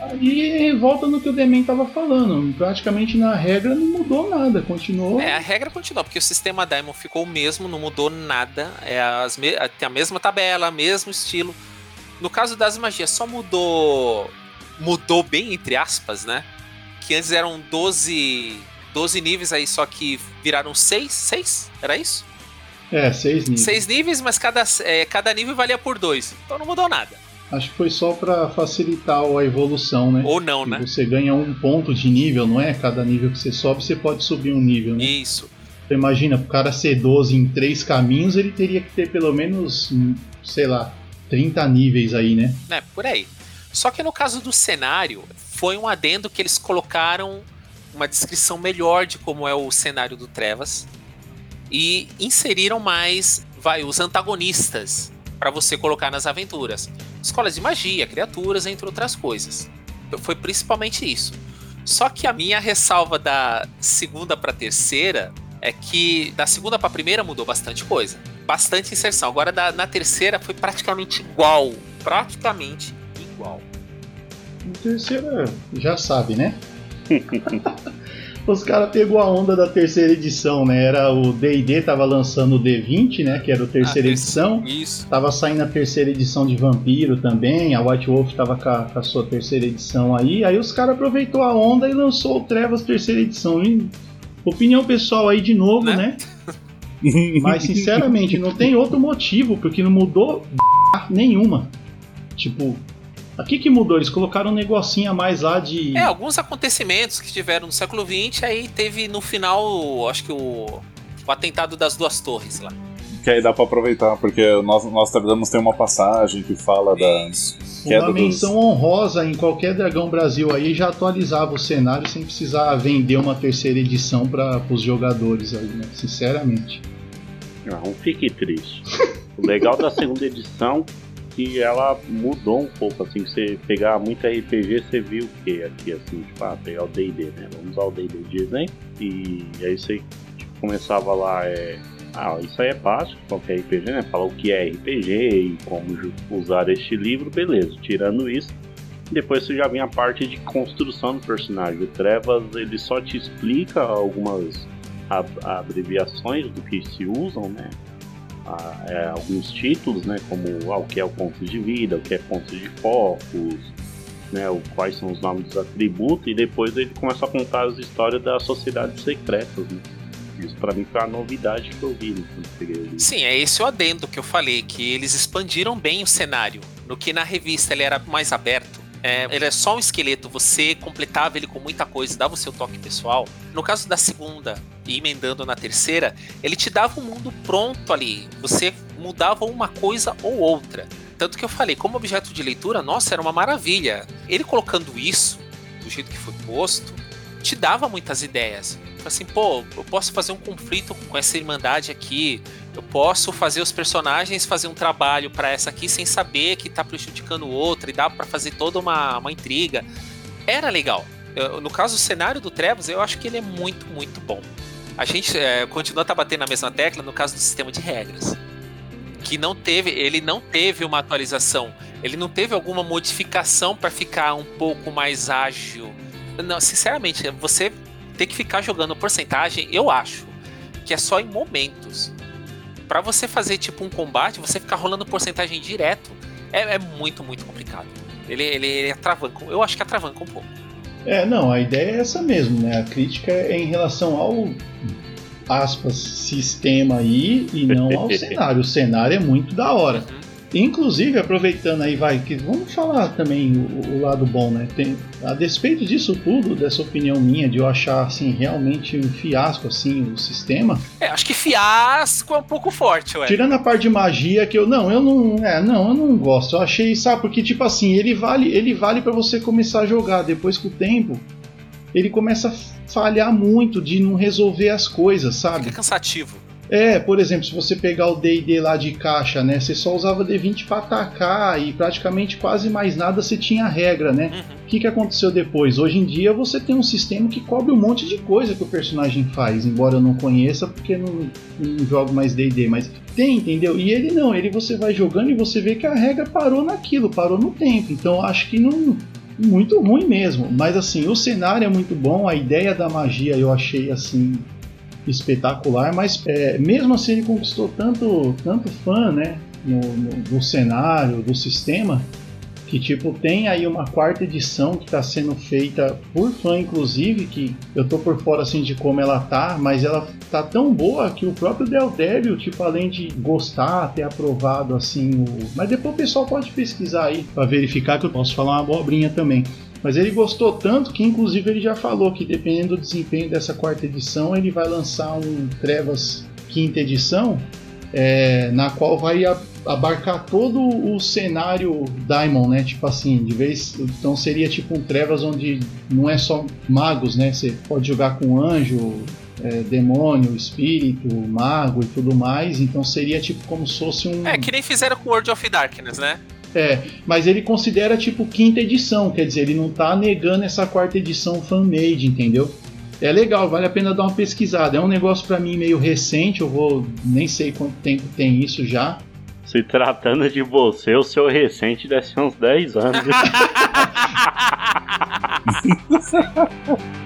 Aí volta no que o Demen estava falando. Praticamente na regra não mudou nada, continuou. É, a regra continuou, porque o sistema Diamond ficou o mesmo, não mudou nada. É as me... Tem a mesma tabela, mesmo estilo. No caso das magias, só mudou. Mudou bem, entre aspas, né? Que antes eram 12, 12 níveis aí, só que viraram 6? 6? Era isso? É, 6 níveis. 6 níveis, mas cada, é, cada nível valia por 2. Então não mudou nada. Acho que foi só para facilitar a evolução, né? Ou não, né? Você ganha um ponto de nível, não é? Cada nível que você sobe, você pode subir um nível, né? Isso. Então, imagina, pro cara ser 12 em três caminhos, ele teria que ter pelo menos, sei lá, 30 níveis aí, né? É, por aí. Só que no caso do cenário, foi um adendo que eles colocaram uma descrição melhor de como é o cenário do Trevas e inseriram mais, vai, os antagonistas para você colocar nas aventuras. Escolas de magia, criaturas, entre outras coisas. Foi principalmente isso. Só que a minha ressalva da segunda para terceira é que da segunda para primeira mudou bastante coisa. Bastante inserção. Agora da, na terceira foi praticamente igual. Praticamente igual. Na terceira já sabe, né? [laughs] os caras pegou a onda da terceira edição, né? Era o D&D tava lançando o D20, né? Que era a terceira ah, edição. Isso. Tava saindo a terceira edição de Vampiro também. A White Wolf tava com a, com a sua terceira edição aí. Aí os caras aproveitou a onda e lançou o Trevas terceira edição. E, opinião pessoal aí de novo, né? né? [laughs] Mas sinceramente, não tem outro motivo porque não mudou nenhuma. Tipo, Aqui que mudou, eles colocaram um negocinho a mais lá de. É, alguns acontecimentos que tiveram no século XX, aí teve no final, acho que o, o atentado das duas torres lá. Que aí dá pra aproveitar, porque nós, nós tratamos tem uma passagem que fala da. Uma menção dos... honrosa em qualquer Dragão Brasil aí já atualizava o cenário sem precisar vender uma terceira edição para os jogadores aí, né? Sinceramente. Não, fique triste. o legal da segunda edição que ela mudou um pouco, assim, você pegar muito RPG, você viu o que aqui, assim, tipo, ah, pegar o D&D, né, vamos usar o D&D de exemplo, e aí você tipo, começava lá, é, ah, isso aí é básico, qualquer RPG, né, falar o que é RPG e como usar este livro, beleza, tirando isso, depois você já vem a parte de construção do personagem, o Trevas, ele só te explica algumas abreviações do que se usam, né, é, alguns títulos, né, como ah, o que é o ponto de vida, o que é ponto de focos, né, o, quais são os nomes dos atributos, e depois ele começa a contar as histórias das sociedades secretas. Né. Isso para mim foi a novidade que eu vi né, quando Sim, é esse o adendo que eu falei, que eles expandiram bem o cenário. No que na revista ele era mais aberto, é, ele é só um esqueleto, você completava ele com muita coisa, dava o seu toque pessoal. No caso da segunda e emendando na terceira, ele te dava um mundo pronto ali. Você mudava uma coisa ou outra. Tanto que eu falei, como objeto de leitura, nossa, era uma maravilha. Ele colocando isso, do jeito que foi posto, te dava muitas ideias. Assim, pô, eu posso fazer um conflito com essa irmandade aqui, eu posso fazer os personagens fazer um trabalho para essa aqui sem saber que tá prejudicando outra e dá para fazer toda uma, uma intriga. Era legal. Eu, no caso do cenário do Trevos, eu acho que ele é muito, muito bom. A gente é, continua tá batendo na mesma tecla no caso do sistema de regras. Que não teve, ele não teve uma atualização, ele não teve alguma modificação para ficar um pouco mais ágil. Não, sinceramente, você ter que ficar jogando porcentagem, eu acho que é só em momentos. Para você fazer tipo um combate, você ficar rolando porcentagem direto é, é muito, muito complicado. Ele, ele, ele atravanca, eu acho que atravanca um pouco. É, não, a ideia é essa mesmo, né? A crítica é em relação ao aspas sistema aí e não ao [laughs] cenário. O cenário é muito da hora. Inclusive, aproveitando aí, vai, que vamos falar também o, o, lado bom, né? Tem, a despeito disso tudo, dessa opinião minha, de eu achar assim realmente um fiasco assim o sistema. É, acho que fiasco é um pouco forte, ué. Tirando a parte de magia que eu não, eu não, é, não, eu não gosto. Eu achei, sabe, porque tipo assim, ele vale, ele vale para você começar a jogar depois com o tempo, ele começa a falhar muito de não resolver as coisas, sabe? Fica cansativo. É, por exemplo, se você pegar o D&D lá de caixa, né, você só usava D20 para atacar e praticamente quase mais nada você tinha regra, né? Uhum. O que, que aconteceu depois? Hoje em dia você tem um sistema que cobre um monte de coisa que o personagem faz, embora eu não conheça porque não, não jogo mais D&D, mas tem, entendeu? E ele não, ele você vai jogando e você vê que a regra parou naquilo, parou no tempo. Então acho que não muito ruim mesmo, mas assim, o cenário é muito bom, a ideia da magia eu achei assim espetacular, mas é, mesmo assim ele conquistou tanto, tanto fã, né, no, no, do cenário, do sistema, que tipo tem aí uma quarta edição que está sendo feita por fã inclusive que eu tô por fora assim de como ela tá mas ela tá tão boa que o próprio Del Devil tipo além de gostar ter aprovado assim o mas depois o pessoal pode pesquisar aí para verificar que eu posso falar uma abobrinha também mas ele gostou tanto que, inclusive, ele já falou que, dependendo do desempenho dessa quarta edição, ele vai lançar um Trevas quinta edição, é, na qual vai abarcar todo o cenário Diamond, né? Tipo assim, de vez. Então seria tipo um Trevas onde não é só magos, né? Você pode jogar com anjo, é, demônio, espírito, mago e tudo mais. Então seria tipo como se fosse um. É, que nem fizeram com World of Darkness, né? É, mas ele considera tipo quinta edição, quer dizer, ele não tá negando essa quarta edição fan-made, entendeu? É legal, vale a pena dar uma pesquisada. É um negócio para mim meio recente, eu vou nem sei quanto tempo tem isso já. Se tratando de você, o seu recente deve ser uns 10 anos. [laughs]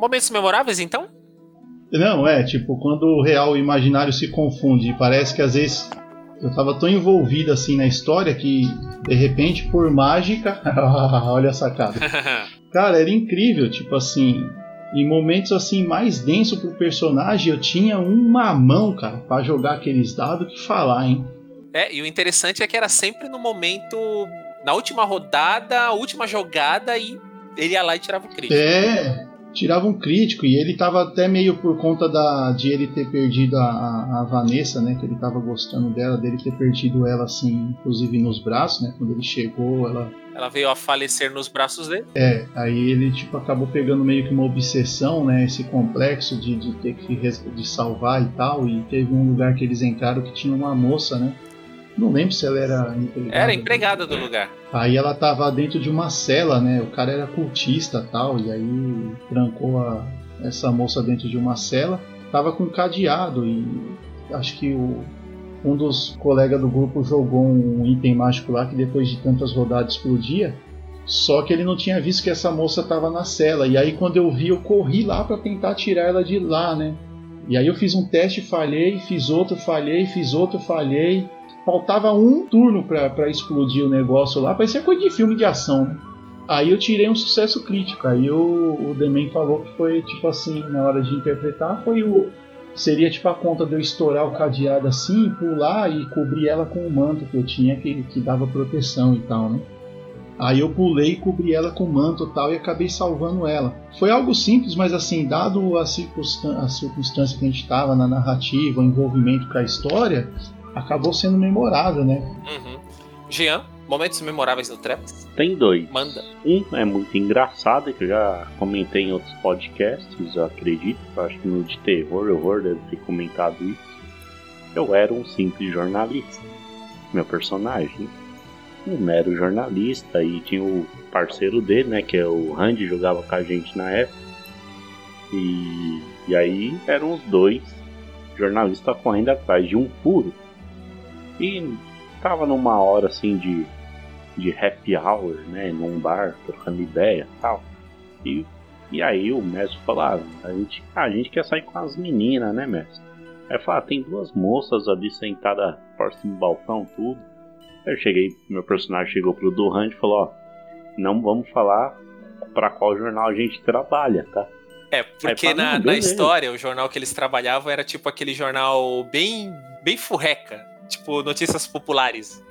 momentos memoráveis então? Não, é, tipo, quando o real e o imaginário se confundem, parece que às vezes eu tava tão envolvido assim na história que de repente por mágica, [laughs] olha a sacada. [laughs] Cara, era incrível, tipo assim, em momentos assim mais denso pro personagem, eu tinha uma mão, cara, para jogar aqueles dados que falar, hein. É, e o interessante é que era sempre no momento na última rodada, a última jogada e ele ia lá e tirava o crítico. É, tirava um crítico e ele tava até meio por conta da, de ele ter perdido a, a, a, Vanessa, né? Que ele tava gostando dela, dele ter perdido ela assim, inclusive nos braços, né? Quando ele chegou, ela. Ela veio a falecer nos braços dele. É, aí ele tipo acabou pegando meio que uma obsessão, né? Esse complexo de, de ter que de salvar e tal. E teve um lugar que eles entraram que tinha uma moça, né? Não lembro se ela era empregada. Era empregada do lugar. Aí ela tava dentro de uma cela, né? O cara era cultista tal, e aí trancou a, essa moça dentro de uma cela. Tava com cadeado e acho que o, um dos colegas do grupo jogou um item mágico lá que depois de tantas rodadas explodia. Só que ele não tinha visto que essa moça tava na cela. E aí quando eu vi, eu corri lá para tentar tirar ela de lá, né? E aí eu fiz um teste, falhei, fiz outro, falhei, fiz outro, falhei faltava um turno para explodir o negócio lá, parecia coisa de filme de ação, né? Aí eu tirei um sucesso crítico. Aí o, o Demen falou que foi tipo assim, na hora de interpretar, foi o. Seria tipo a conta de eu estourar o cadeado assim, pular e cobrir ela com o manto que eu tinha que, que dava proteção e tal, né? Aí eu pulei e cobri ela com manto e tal e acabei salvando ela. Foi algo simples, mas assim, dado a, circunstan a circunstância que a gente estava na narrativa, o envolvimento com a história, acabou sendo memorável, né? Uhum. Jean, momentos memoráveis no Trevas? Tem dois. Manda. Um é muito engraçado, que eu já comentei em outros podcasts, eu acredito. Eu acho que no de terror, horror deve ter comentado isso. Eu era um simples jornalista. Meu personagem um mero jornalista e tinha o parceiro dele, né, que é o Randy, jogava com a gente na época. E, e aí eram os dois jornalistas correndo atrás de um furo. E tava numa hora assim de, de happy hour, né, num bar, trocando ideia e tal. E, e aí o mestre falou, ah, a gente, a gente quer sair com as meninas, né, mestre? Aí falou, ah, tem duas moças ali sentadas próximo do balcão, tudo. Eu cheguei, meu personagem chegou pro Duran e falou, ó, não vamos falar para qual jornal a gente trabalha, tá? É, porque Aí, na, na história, o jornal que eles trabalhavam era tipo aquele jornal bem, bem furreca, tipo notícias populares.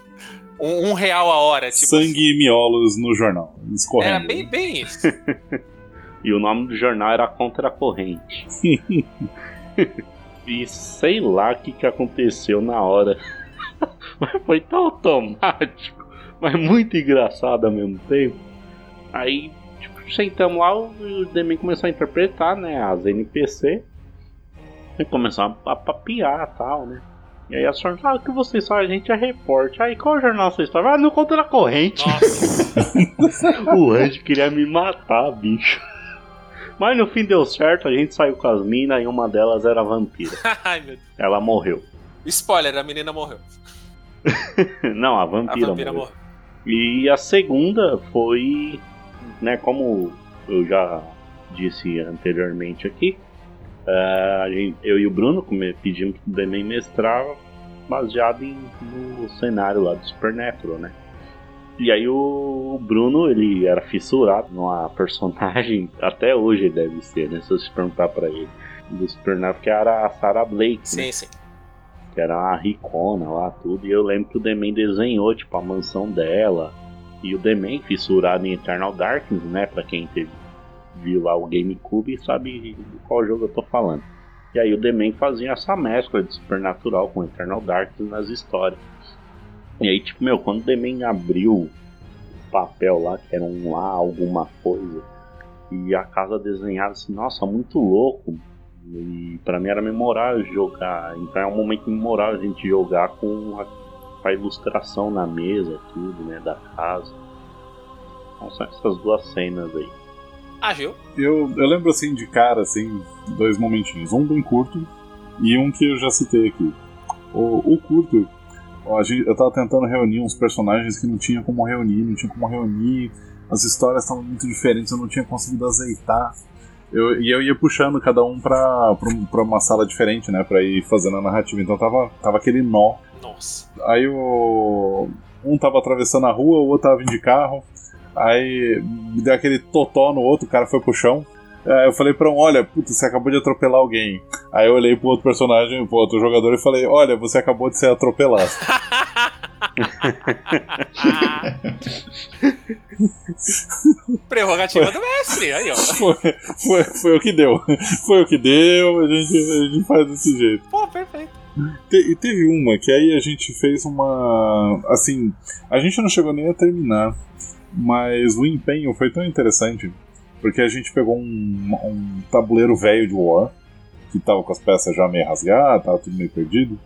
Um, um real a hora. Tipo Sangue assim. e miolos no jornal, escorrendo. Era bem, bem isso. [laughs] e o nome do jornal era Contra a Corrente. [laughs] e sei lá o que, que aconteceu na hora [laughs] mas foi tão automático, mas muito engraçado ao mesmo tempo. Aí, tipo, sentamos lá, o Demi começou a interpretar, né, as NPC. E começou a, a papiar e tal, né. E aí a senhora fala ah, que vocês só a gente é repórter. Aí qual jornal vocês estão? Ah, no conta da corrente. [laughs] o Andy queria me matar, bicho. Mas no fim deu certo, a gente saiu com as minas e uma delas era vampira. [laughs] Ela morreu. Spoiler, a menina morreu. [laughs] Não, a vampira, a vampira morreu. morreu. E a segunda foi, né, como eu já disse anteriormente aqui, uh, eu e o Bruno pedimos pro Denem mestrar baseado em, no cenário lá do Supernatural, né? E aí o Bruno, ele era fissurado numa [laughs] personagem, até hoje ele deve ser, né? Se você perguntar pra ele, do Supernatural, que era a Sarah Blake. Sim, né? sim que era uma ricona lá, tudo. E eu lembro que o Demen desenhou, tipo, a mansão dela. E o Demen, fissurado em Eternal Darkness, né? Pra quem teve, viu lá o GameCube sabe de qual jogo eu tô falando. E aí o Demen fazia essa mescla de Supernatural com Eternal Darkness nas histórias. E aí, tipo, meu, quando o Demen abriu o papel lá, que era um lá, alguma coisa, e a casa desenhada assim, nossa, muito louco, e para mim era memorável jogar. Então é um momento memorável a gente jogar com a, a ilustração na mesa, tudo, né, da casa. Então são essas duas cenas aí. Ah, Gil? Eu, eu lembro assim de cara, assim, dois momentinhos. Um bem curto e um que eu já citei aqui. O, o curto, a gente, eu tava tentando reunir uns personagens que não tinha como reunir, não tinha como reunir. As histórias estavam muito diferentes, eu não tinha conseguido azeitar. Eu, e eu ia puxando cada um pra, pra, pra, uma sala diferente, né? Pra ir fazendo a narrativa. Então tava, tava aquele nó. Nossa. Aí o. Um tava atravessando a rua, o outro tava vindo de carro. Aí me deu aquele totó no outro, o cara foi pro chão. Aí eu falei pra um, olha, puta, você acabou de atropelar alguém. Aí eu olhei pro outro personagem, pro outro jogador e falei, olha, você acabou de ser atropelado. [laughs] Prerrogativa do mestre, aí ó. Foi, foi, foi o que deu. Foi o que deu, a gente, a gente faz desse jeito. Pô, perfeito. e teve uma que aí a gente fez uma. Assim, a gente não chegou nem a terminar, mas o empenho foi tão interessante porque a gente pegou um, um tabuleiro velho de War, que tava com as peças já meio rasgadas, tava tudo meio perdido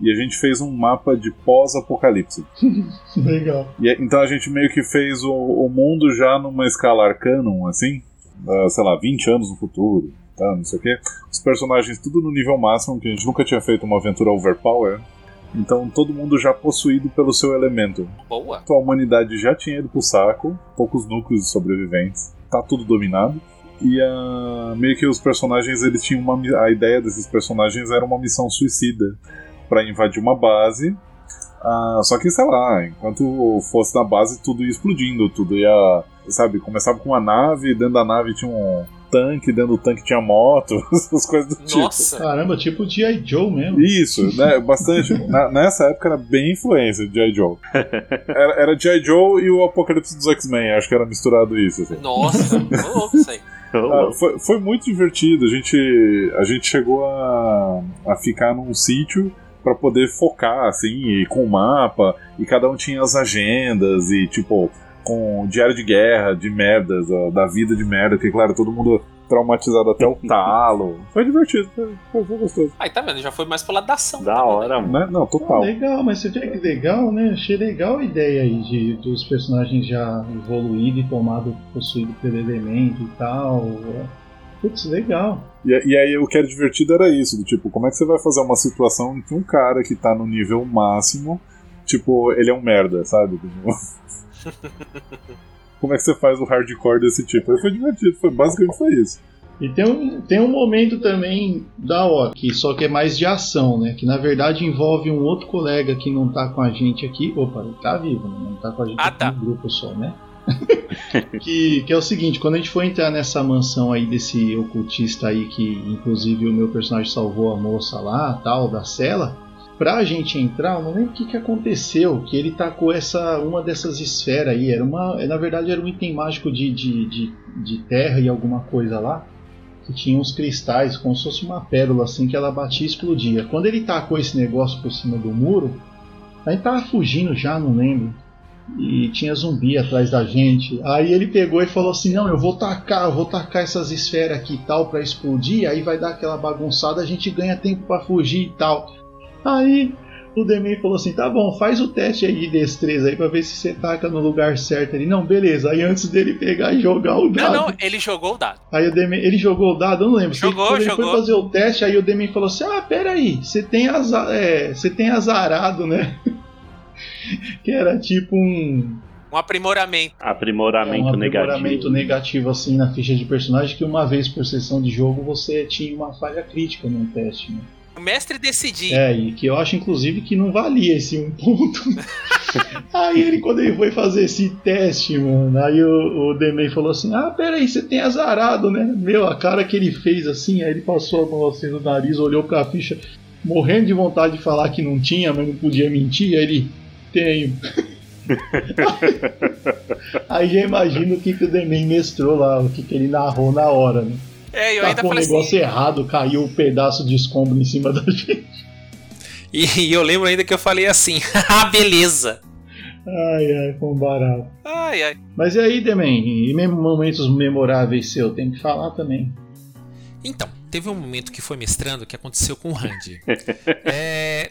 e a gente fez um mapa de pós-apocalipse. [laughs] Legal. E, então a gente meio que fez o, o mundo já numa escala arcanum, assim, uh, sei lá, 20 anos no futuro, tá, não sei o quê. Os personagens tudo no nível máximo, que a gente nunca tinha feito uma aventura overpower. Então todo mundo já possuído pelo seu elemento. Boa. Então a humanidade já tinha ido pro saco, poucos núcleos de sobreviventes, tá tudo dominado. E uh, meio que os personagens, eles tinham uma. A ideia desses personagens era uma missão suicida para invadir uma base. Ah, só que, sei lá, enquanto fosse na base, tudo ia explodindo, tudo ia. Sabe, começava com uma nave, dentro da nave tinha um tanque, dentro do tanque tinha moto, [laughs] essas coisas do tipo. Nossa! Caramba, tipo G.I. Joe mesmo. Isso, né? Bastante. [laughs] Na- nessa época era bem influência de G.I. Joe. Era, era G.I. Joe e o Apocalipse dos X-Men, acho que era misturado isso. assim. Nossa! [laughs] Louco isso aí. Ah, foi, foi muito divertido. A gente, a gente chegou a, a ficar num sítio pra poder focar, assim, e com o mapa, e cada um tinha as agendas, e tipo, com diário de guerra, de merdas, ó, da vida de merda, que claro, todo mundo traumatizado até o [laughs] talo. Foi divertido, foi, foi, gostoso. Aí tá vendo? Já foi mais pela da ação. Da também, né? hora, mano. Né? Não, Ah, total. legal, mas você vê que legal, né? Achei legal a ideia aí de, dos personagens já evoluído e tomado, possuído pelo elemento e tal. Putz, legal. E, e aí o que era divertido era isso, do tipo, como é que você vai fazer uma situação em que um cara que tá no nível máximo, tipo, ele é um merda, sabe? [laughs] [laughs] como é que você faz o hardcore desse tipo? Aí foi divertido, foi, basicamente foi isso. E tem um, tem um momento também da hora, que só que é mais de ação, né? Que na verdade envolve um outro colega que não tá com a gente aqui. Opa, ele tá vivo, né? Não tá com a gente Ah, aqui tá. no grupo só, né? [laughs] que, que é o seguinte, quando a gente for entrar nessa mansão aí desse ocultista aí, que inclusive o meu personagem salvou a moça lá, tal, da cela, pra gente entrar, eu não lembro o que, que aconteceu, que ele tacou essa, uma dessas esferas aí, era uma, na verdade era um item mágico de, de, de, de terra e alguma coisa lá, que tinha uns cristais, como se fosse uma pérola assim, que ela batia e explodia. Quando ele tacou esse negócio por cima do muro, a gente tava fugindo já, não lembro. E tinha zumbi atrás da gente. Aí ele pegou e falou assim: Não, eu vou tacar, eu vou tacar essas esferas aqui e tal pra explodir. Aí vai dar aquela bagunçada, a gente ganha tempo pra fugir e tal. Aí o Demi falou assim: Tá bom, faz o teste aí de destreza aí pra ver se você taca no lugar certo. Ele: Não, beleza. Aí antes dele pegar e jogar o Não, dado. não, ele jogou o dado. Aí o Demi, ele jogou o dado, eu não lembro. Jogou, ele jogou. foi fazer o teste, aí o Demi falou assim: Ah, peraí, você tem, aza é, você tem azarado, né? [laughs] que era tipo um, Um aprimoramento. Aprimoramento, um aprimoramento negativo. negativo assim na ficha de personagem, que uma vez por sessão de jogo você tinha uma falha crítica no teste, né? O mestre decidir. É, e que eu acho inclusive que não valia esse um ponto. [laughs] aí ele, quando ele foi fazer esse teste, mano, aí o, o Demei falou assim: Ah, peraí, você tem azarado, né? Meu, a cara que ele fez assim, aí ele passou a mão assim no nariz, olhou pra ficha, morrendo de vontade de falar que não tinha, mas não podia mentir, aí ele tenho. [laughs] aí já imagino o que, que o Demei mestrou lá, o que, que ele narrou na hora, né? É, eu ainda Tacou um falei negócio assim. errado, caiu um pedaço de escombro em cima da [laughs] gente. E, e eu lembro ainda que eu falei assim: [laughs] ah, beleza. Ai, ai, um barato. Ai, ai. Mas e aí, Demen? E momentos memoráveis seu? Tem que falar também. Então, teve um momento que foi mestrando que aconteceu com o Randy. [laughs] É,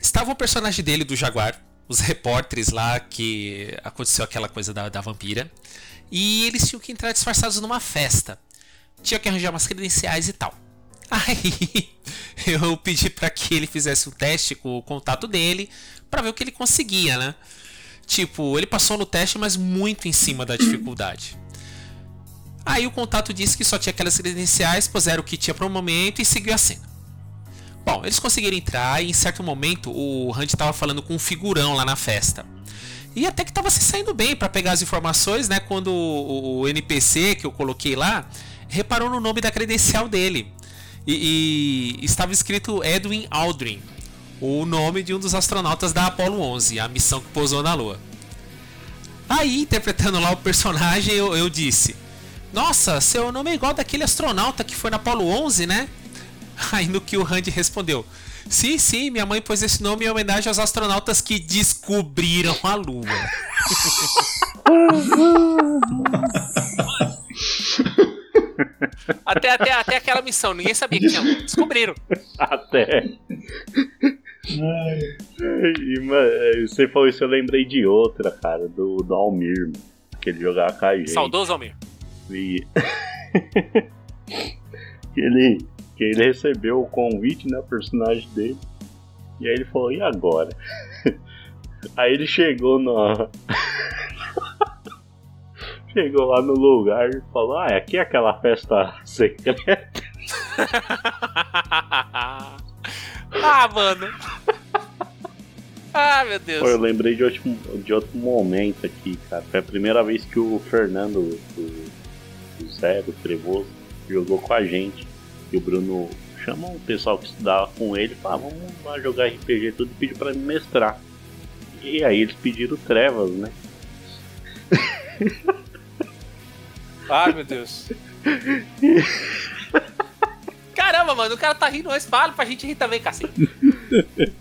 estava o personagem dele do Jaguar, os repórteres lá que aconteceu aquela coisa da, da vampira. E eles tinham que entrar disfarçados numa festa. Tinha que arranjar umas credenciais e tal. Aí [laughs] eu pedi para que ele fizesse um teste com o contato dele para ver o que ele conseguia, né? Tipo, ele passou no teste, mas muito em cima da dificuldade. Aí o contato disse que só tinha aquelas credenciais, puseram o que tinha para o momento e seguiu a cena. Bom, eles conseguiram entrar e em certo momento o Randy estava falando com um figurão lá na festa. E até que estava se saindo bem para pegar as informações, né? Quando o, o NPC que eu coloquei lá reparou no nome da credencial dele. E, e estava escrito Edwin Aldrin, o nome de um dos astronautas da Apollo 11, a missão que pousou na Lua. Aí, interpretando lá o personagem, eu, eu disse: Nossa, seu nome é igual daquele astronauta que foi na Apollo 11, né? Aí no que o Randy respondeu: Sim, sim, minha mãe pôs esse nome em homenagem aos astronautas que descobriram a Lua. [laughs] [laughs] até, até, até aquela missão, ninguém sabia que tinha. Lua. Descobriram. Até. Ai, E, mano, você falou isso, eu lembrei de outra, cara, do, do Almir, que ele jogava com a gente. Saudoso Almir. E... que, [laughs] ele, que ele recebeu o convite, né, o personagem dele. E aí ele falou, e agora? [laughs] Aí ele chegou na. Chegou lá no lugar e falou, ah, aqui é aquela festa secreta. [laughs] ah, mano. Ah, meu Deus. Pô, eu lembrei de outro, de outro momento aqui, cara. Foi a primeira vez que o Fernando, o, o Zé, do Trevoso, jogou com a gente. E o Bruno chamou o pessoal que estudava com ele, falou, ah, vamos lá jogar RPG tudo e pediu pra me mestrar. E aí eles pediram trevas, né? [laughs] Ai meu Deus. [laughs] Caramba, mano, o cara tá rindo, mas fala pra gente rir também, cacete.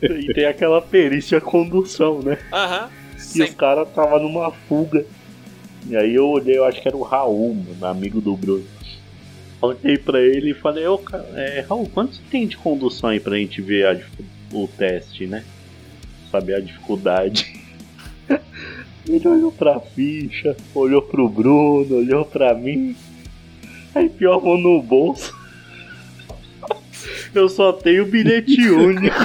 e tem aquela perícia condução, né? Aham. Uhum, e os caras tava numa fuga. E aí eu olhei, eu acho que era o Raul, meu amigo do Bruno. Olhei pra ele e falei, ô cara, é, Raul, quanto você tem de condução aí pra gente ver a, o teste, né? Saber a dificuldade. [laughs] Ele olhou pra ficha, olhou pro Bruno, olhou pra mim. Aí pior mão no bolso. Eu só tenho bilhete [laughs] único.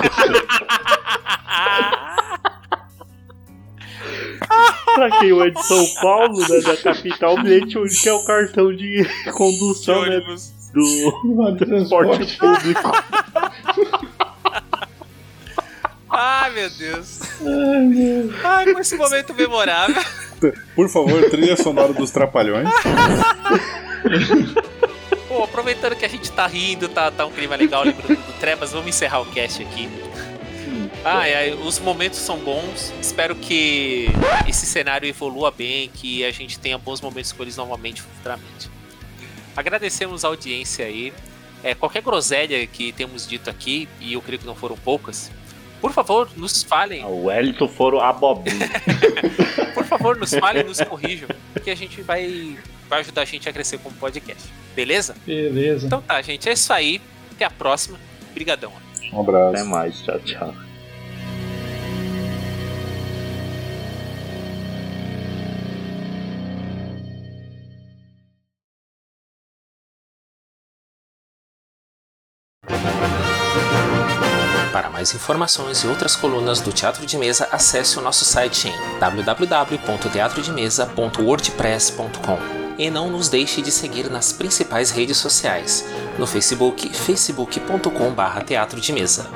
pra quem é de São Paulo, né, da capital, o bilhete único é o cartão de condução de né, do transporte público. [laughs] Ai, meu Deus. Ai, meu. Ai, com esse momento memorável. Por favor, trilha sonora dos Trapalhões. Pô, aproveitando que a gente tá rindo, tá, tá um clima legal lembrando do Trevas, vamos encerrar o cast aqui. Ai, ai, os momentos são bons. Espero que esse cenário evolua bem, que a gente tenha bons momentos com eles novamente futuramente. Agradecemos a audiência aí. É, qualquer groselha que temos dito aqui, e eu creio que não foram poucas, por favor, nos falem. Ah, o Wellington foram abobrinha. [laughs] Por favor, nos falem, nos corrijam, que a gente vai, vai ajudar a gente a crescer como podcast. Beleza? Beleza. Então tá, gente, é isso aí. Até a próxima. Obrigadão. Um abraço. Até mais. Tchau, tchau. Mais informações e outras colunas do Teatro de Mesa, acesse o nosso site em www.teatrodemesa.wordpress.com. E não nos deixe de seguir nas principais redes sociais, no Facebook, facebook.com.br teatro de mesa,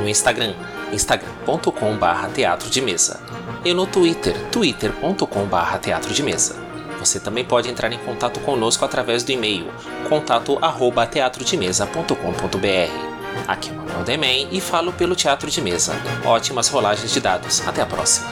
no Instagram, instagram.com.br teatro de mesa e no Twitter, twitter.com.br teatro de mesa. Você também pode entrar em contato conosco através do e-mail contato@teatrodemesa.com.br. Aqui é o Manuel Demen e falo pelo Teatro de Mesa. Ótimas rolagens de dados. Até a próxima.